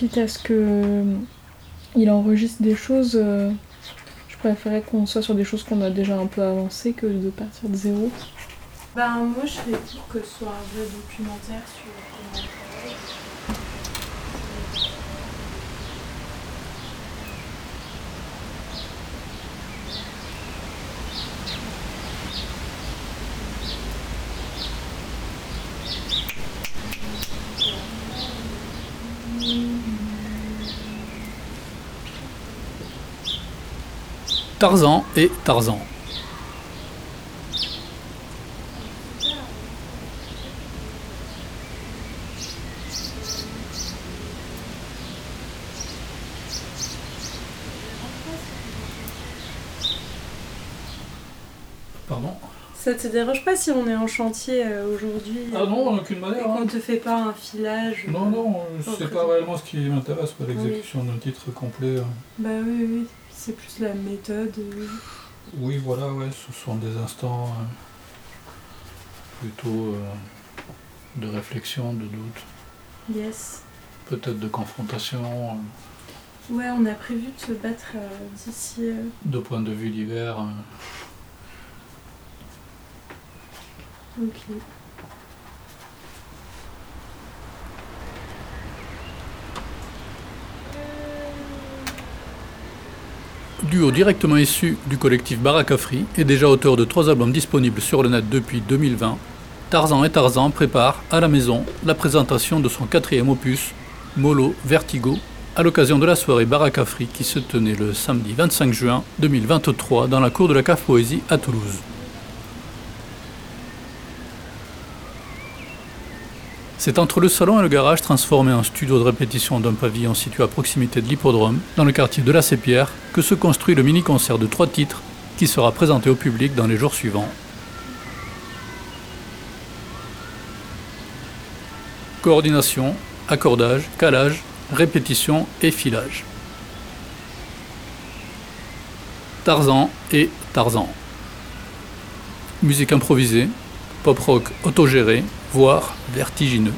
quitte à ce que euh, il enregistre des choses, euh, je préférais qu'on soit sur des choses qu'on a déjà un peu avancées que de partir de zéro. Ben moi je serais pour que ce soit un vrai documentaire sur Tarzan et Tarzan. Pardon Ça te dérange pas si on est en chantier euh, aujourd'hui Ah non, en aucune et manière. qu'on hein. te fait pas un filage Non, non, euh, c'est pas réellement ce qui m'intéresse, l'exécution d'un titre complet. euh. Bah oui, oui, c'est plus la méthode. euh. Oui, voilà, ouais, ce sont des instants euh, plutôt euh, de réflexion, de doute, Yes. peut-être de confrontation, Ouais, on a prévu de se battre euh, d'ici. euh, de points de vue divers. euh. Ok. Duo directement issu du collectif Barakafri et déjà auteur de trois albums disponibles sur le net depuis 2020, Tarzan et Tarzan prépare à la maison la présentation de son quatrième opus, Molo Vertigo, à l'occasion de la soirée Barakafri qui se tenait le samedi 25 juin 2023 dans la cour de la CAF Poésie à Toulouse. C'est entre le salon et le garage transformé en studio de répétition d'un pavillon situé à proximité de l'hippodrome, dans le quartier de la Sépierre, que se construit le mini-concert de trois titres qui sera présenté au public dans les jours suivants. Coordination, accordage, calage, répétition et filage. Tarzan et Tarzan. Musique improvisée, pop rock autogéré, voire vertigineux.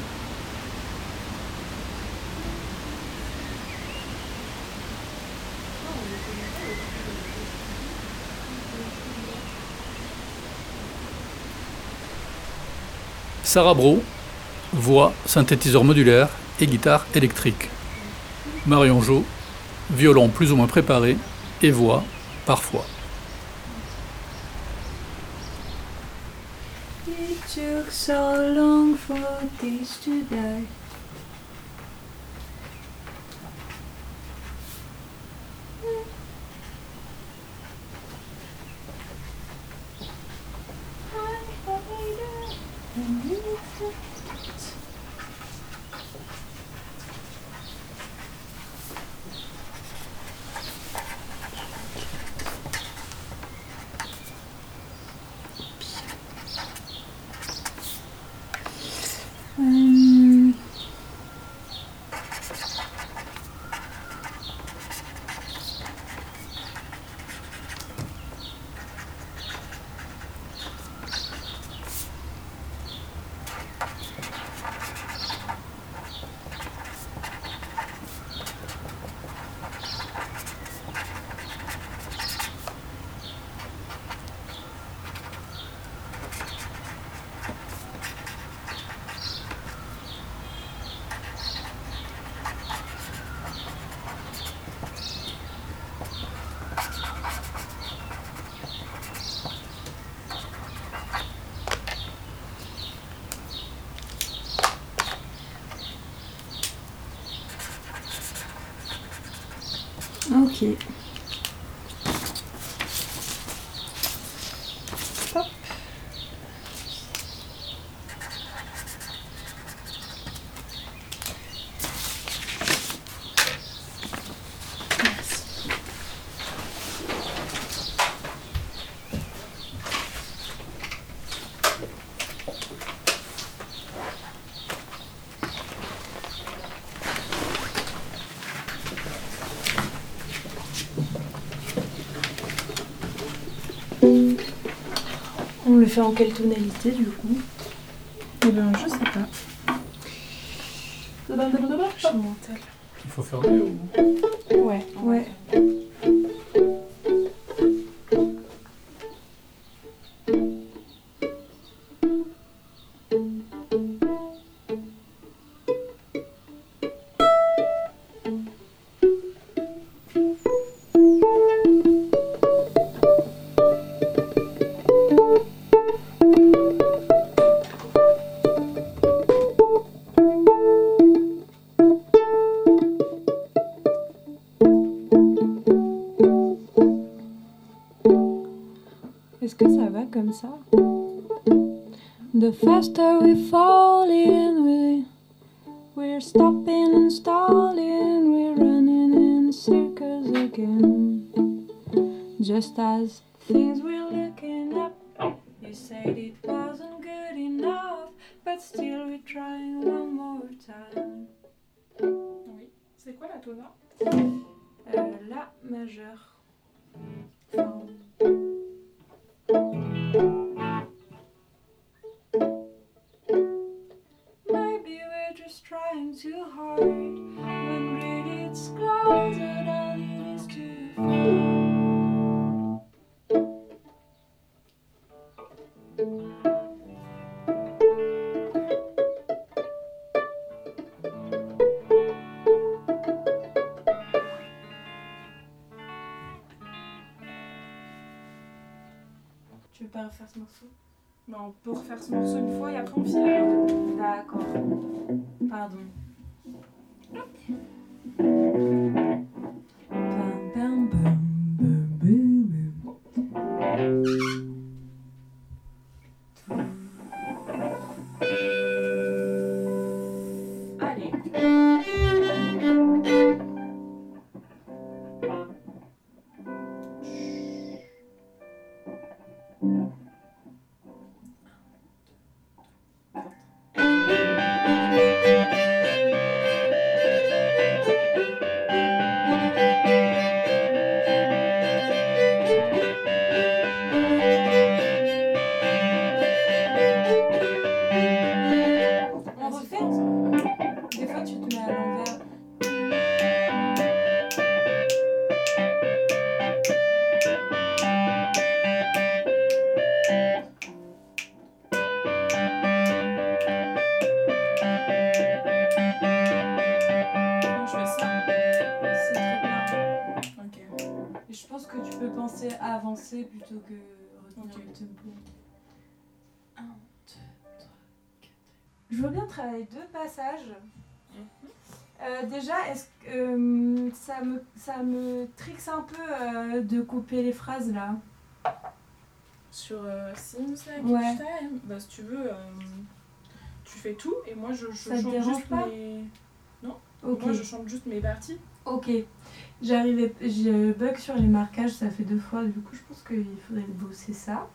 Sarah Bro, voix, synthétiseur modulaire et guitare électrique. Marion Jo, violon plus ou moins préparé et voix parfois. Took so long for this to die. Ok. En quelle tonalité du coup? La tona Euh, la majeur. Enfin, Maybe we're just trying too hard morceau Bah, on peut refaire ce morceau une fois et après on alors. D'accord. Pardon. Je veux bien travailler deux passages. Euh, déjà, est-ce que euh, ça, me, ça me trixe un peu euh, de couper les phrases là? Sur Sims, là, Ouais. Bah si tu veux, tu fais tout et moi je, je Ça te chante juste pas? mes. Ok. Moi je chante juste mes parties. Ok. J'arrivais, je bug sur les marquages, ça fait deux fois, du coup je pense qu'il faudrait bosser ça.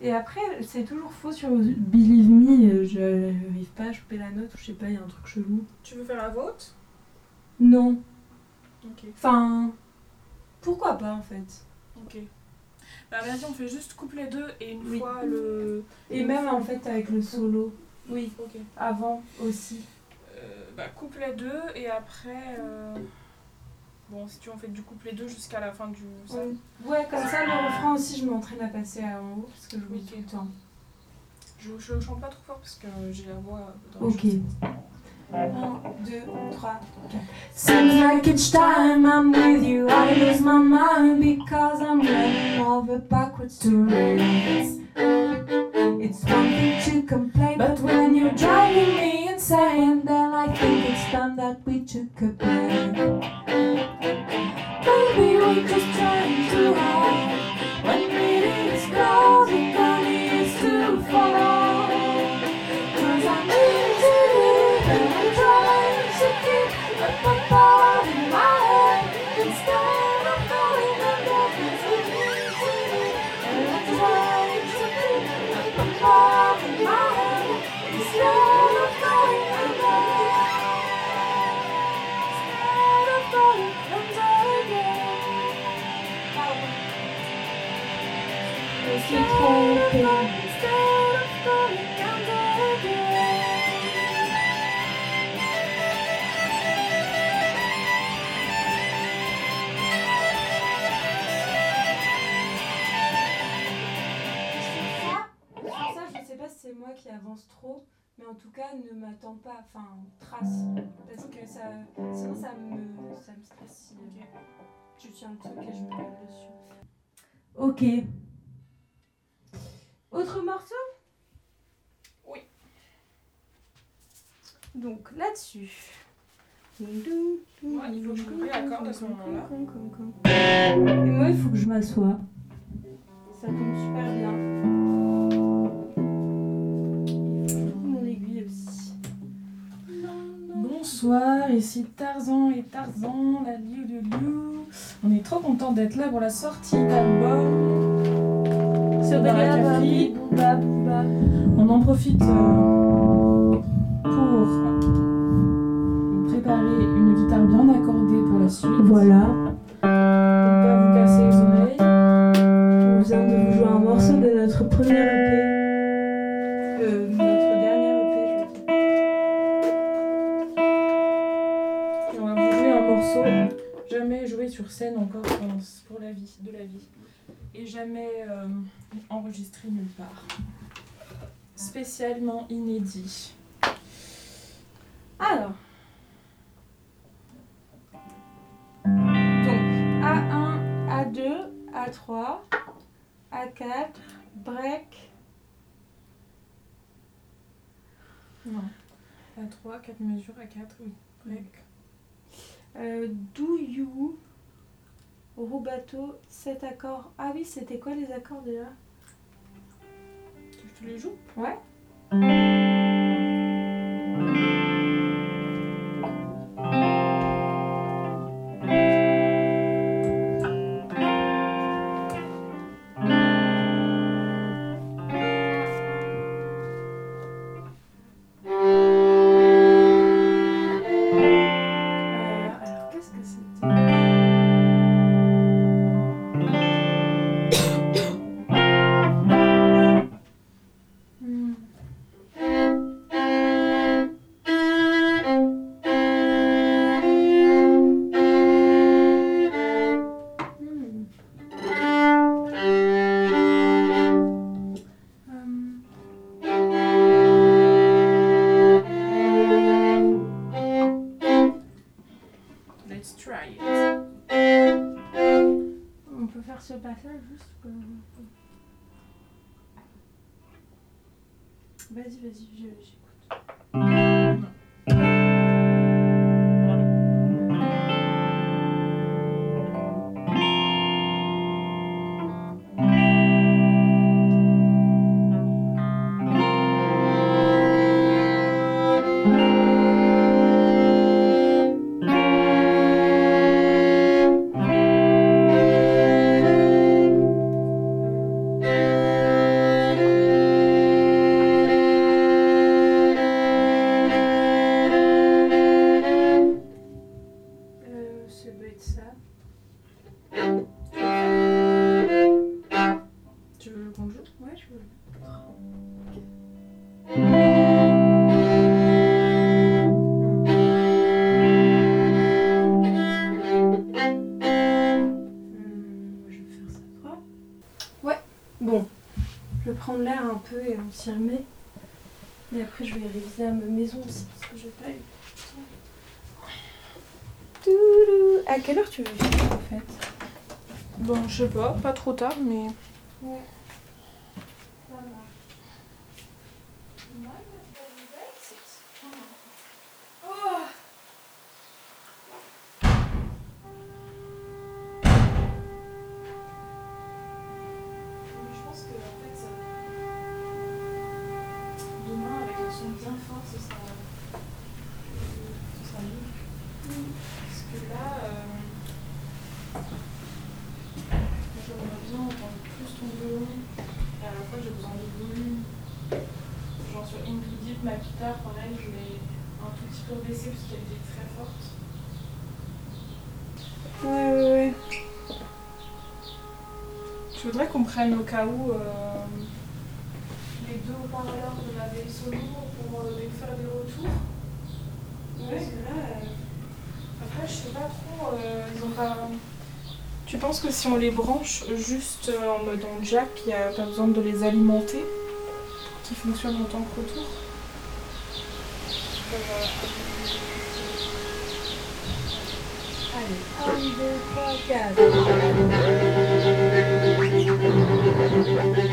Et après, c'est toujours faux sur Believe Me, euh, je n'arrive pas à choper la note ou je sais pas, il y a un truc chelou. Tu veux faire la vôtre? Non. Ok. Enfin, pourquoi pas en fait? Ok. Bah vas-y, on fait juste couple les deux et une Oui. fois le. Et même en fait avec le solo. Oui. Ok. Avant aussi. Euh, bah couple les deux et après. euh, Bon, si tu veux, on fait du couple les deux jusqu'à la fin du. ça. Ouais, comme ça le refrain aussi, je m'entraîne à passer à en haut parce que je Oui. tout le temps. Je, je chante pas trop fort parce que j'ai la voix dans Ok. choses. 1, 2, 3, 4. Seems like each time I'm with you, I lose my mind because I'm running over backwards to race. It's one thing to complain, but when you're driving me insane, then I think it's time that we took a break. Baby, we're just trying too hard. Je ne sais pas si c'est moi qui avance trop, mais en tout cas ne m'attends pas, enfin trace, parce que ça, sinon ça me, ça me stresse si okay. tu tiens le truc et je me dessus. Ok, autre morceau? Oui. Donc là-dessus. Ouais, il faut que je me réaccorde à ce moment-là. Et moi, il faut que je m'assoie. Ça tombe super bien. Mon aiguille aussi. Bonsoir, ici Tarzan et Tarzan, la lieu de lieu. On est trop content d'être là pour la sortie d'album. Sur. On en profite euh, pour préparer une guitare bien accordée pour la suite. Voilà. Pour pas vous casser les oreilles. On vient de vous jouer un morceau de notre premier sur scène encore pour la vie, de la vie. Et jamais euh, enregistré nulle part. Spécialement inédit. Alors. Donc, A1, A2, A3, A4, break. Non. À 3, 4 mesures, à 4, oui. Break. Euh, do you, rubato, 7 accords. Ah oui, c'était quoi les accords déjà? Je te les joue Ouais. Vas-y, vas-y, je- Euh, quelle heure tu veux finir en fait? Bon, je sais pas, pas trop tard, mais. Ouais. Deep, ma guitare, pareil, je l'ai un tout petit peu baissée parce qu'elle était très forte. Ouais, ouais, ouais. Je voudrais qu'on prenne au cas où euh, les deux haut-parleurs de la veille solo pour euh, les faire des retours. Ouais. Parce que là, euh, après, je sais pas trop. euh, ils ont pas. Tu penses que si on les branche juste en mode en jack, il n'y a pas besoin de les alimenter qui fonctionne en tant que retour. Allez, 1,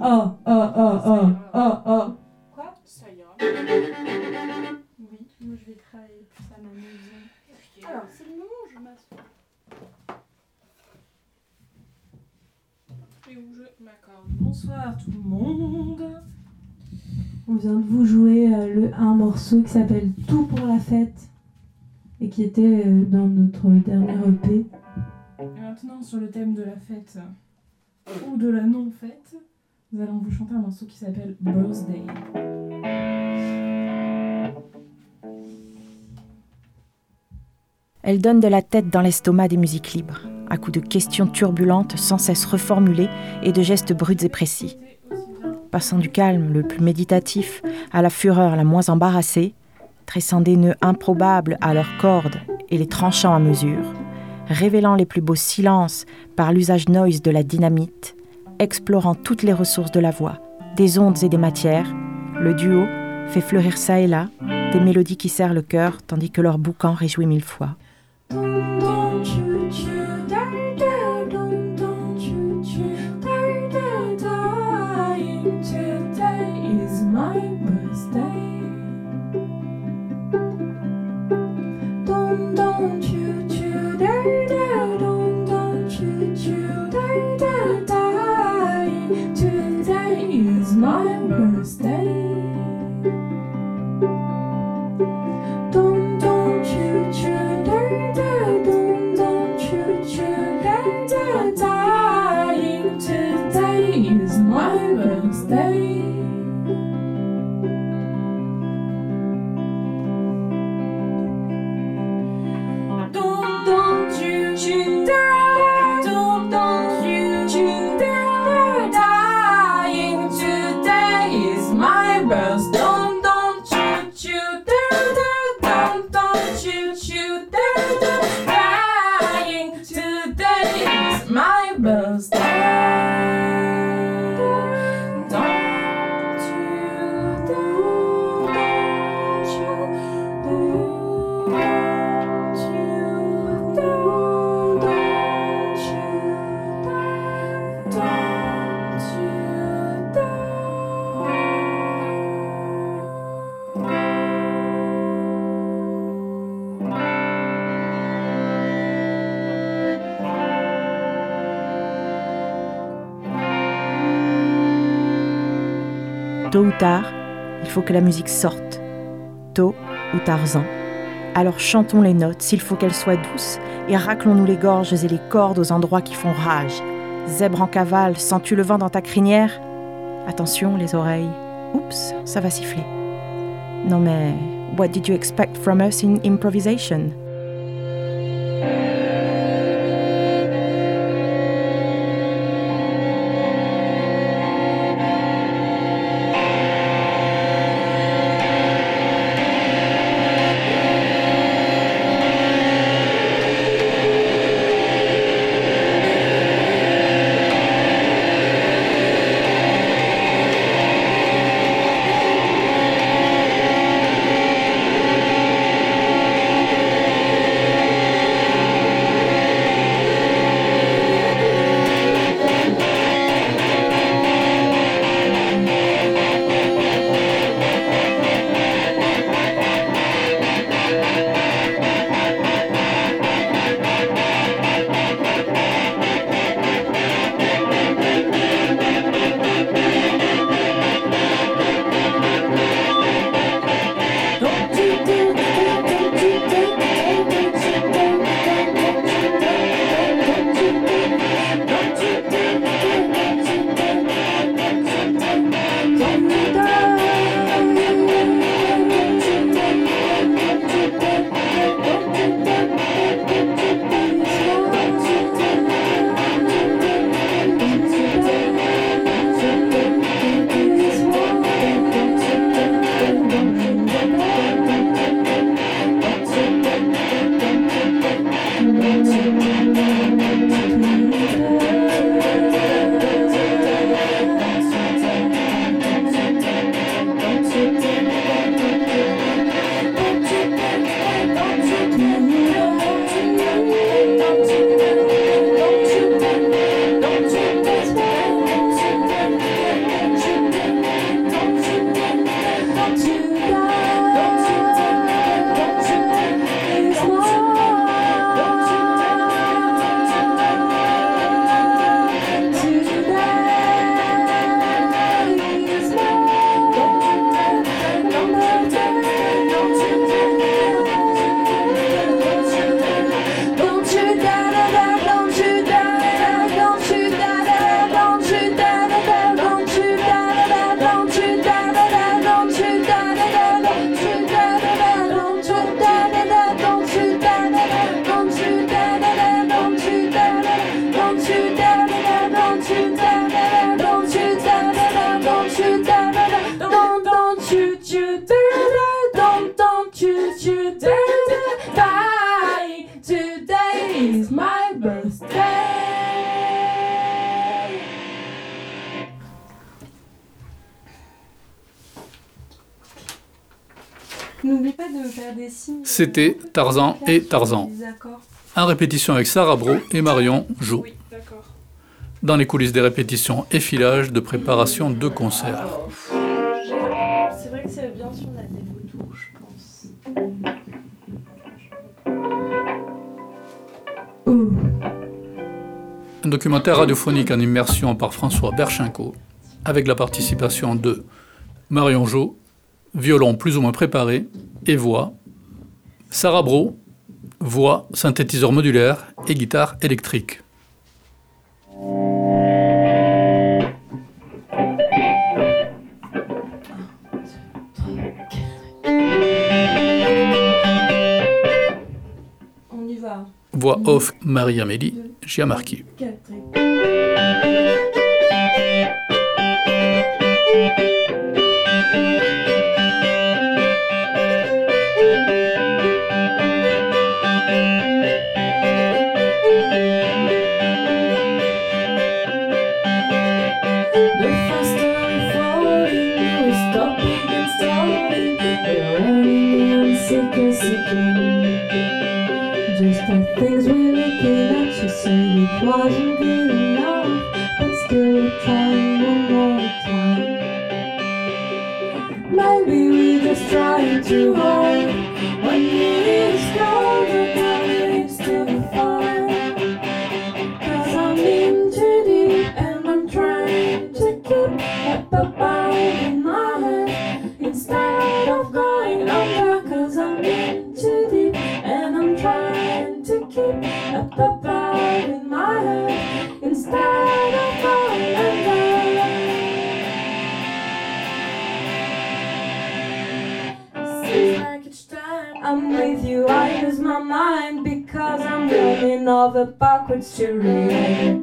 Oh, oh, oh, oh, oh, oh. Quoi? Ça ira. Oui, moi je vais travailler plus à ma maison. Alors, c'est le moment où je m'assois. Et où je m'accorde. Bonsoir tout le monde. On vient de vous jouer euh, le, un morceau qui s'appelle Tout pour la fête et qui était euh, dans notre dernier EP. Et maintenant, sur le thème de la fête ou de la non-fête, nous allons vous chanter un morceau qui s'appelle Birthday. Elle donne de la tête dans l'estomac des musiques libres, à coups de questions turbulentes sans cesse reformulées et de gestes bruts et précis. Passant du calme le plus méditatif à la fureur la moins embarrassée, tressant des nœuds improbables à leurs cordes et les tranchant à mesure, révélant les plus beaux silences par l'usage noise de la dynamite, explorant toutes les ressources de la voix, des ondes et des matières, le duo fait fleurir ça et là des mélodies qui serrent le cœur tandis que leur boucan réjouit mille fois. Tôt ou tard, il faut que la musique sorte. Tôt ou Tarzan. Alors chantons les notes s'il faut qu'elles soient douces et raclons-nous les gorges et les cordes aux endroits qui font rage. Zèbre en cavale, sens-tu le vent dans ta crinière? Attention les oreilles. Oups, ça va siffler. Non mais, what did you expect from us in improvisation? Thank you. C'était Tarzan et Tarzan. En répétition avec Sarah Bro et Marion d'accord. Dans les coulisses des répétitions et filages de préparation de concerts. C'est vrai que c'est bien si on a des je pense. Un documentaire radiophonique en immersion par François Berchinko, avec la participation de Marion Jo, violon plus ou moins préparé et voix, Sarah Bro, voix, synthétiseur modulaire et guitare électrique. On y va. Voix off Marie-Amélie Giamarchi. Wasn't good enough, but still trying more time. Maybe we're just trying too hard. Over backwards to relate.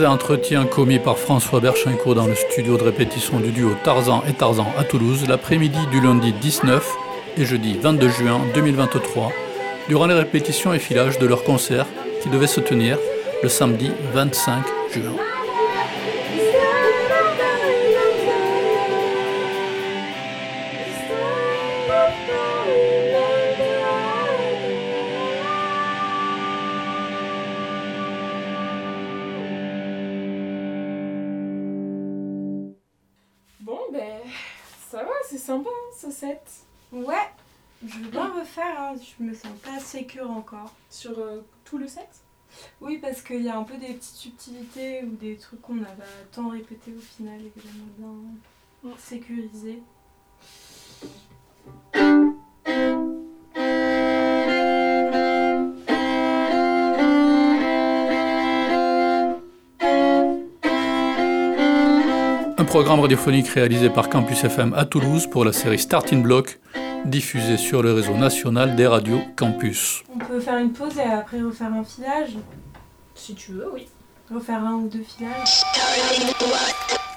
Et entretiens commis par François Berchincourt dans le studio de répétition du duo Tarzan et Tarzan à Toulouse l'après-midi du lundi 19 et jeudi 22 juin 2023 durant les répétitions et filages de leur concert qui devait se tenir le samedi 25 juin. Sympa, hein, ce set. Ouais, je veux bien refaire, hein, je me sens pas sécure encore. Sur euh, tout le set? Oui, parce qu'il y a un peu des petites subtilités ou des trucs qu'on a tant répété au final et que j'aimerais bien sécuriser. programme radiophonique réalisé par Campus FM à Toulouse pour la série Starting Block, diffusée sur le réseau national des radios Campus. On peut faire une pause et après refaire un filage? Si tu veux, oui. Refaire un ou deux filages? Starting block.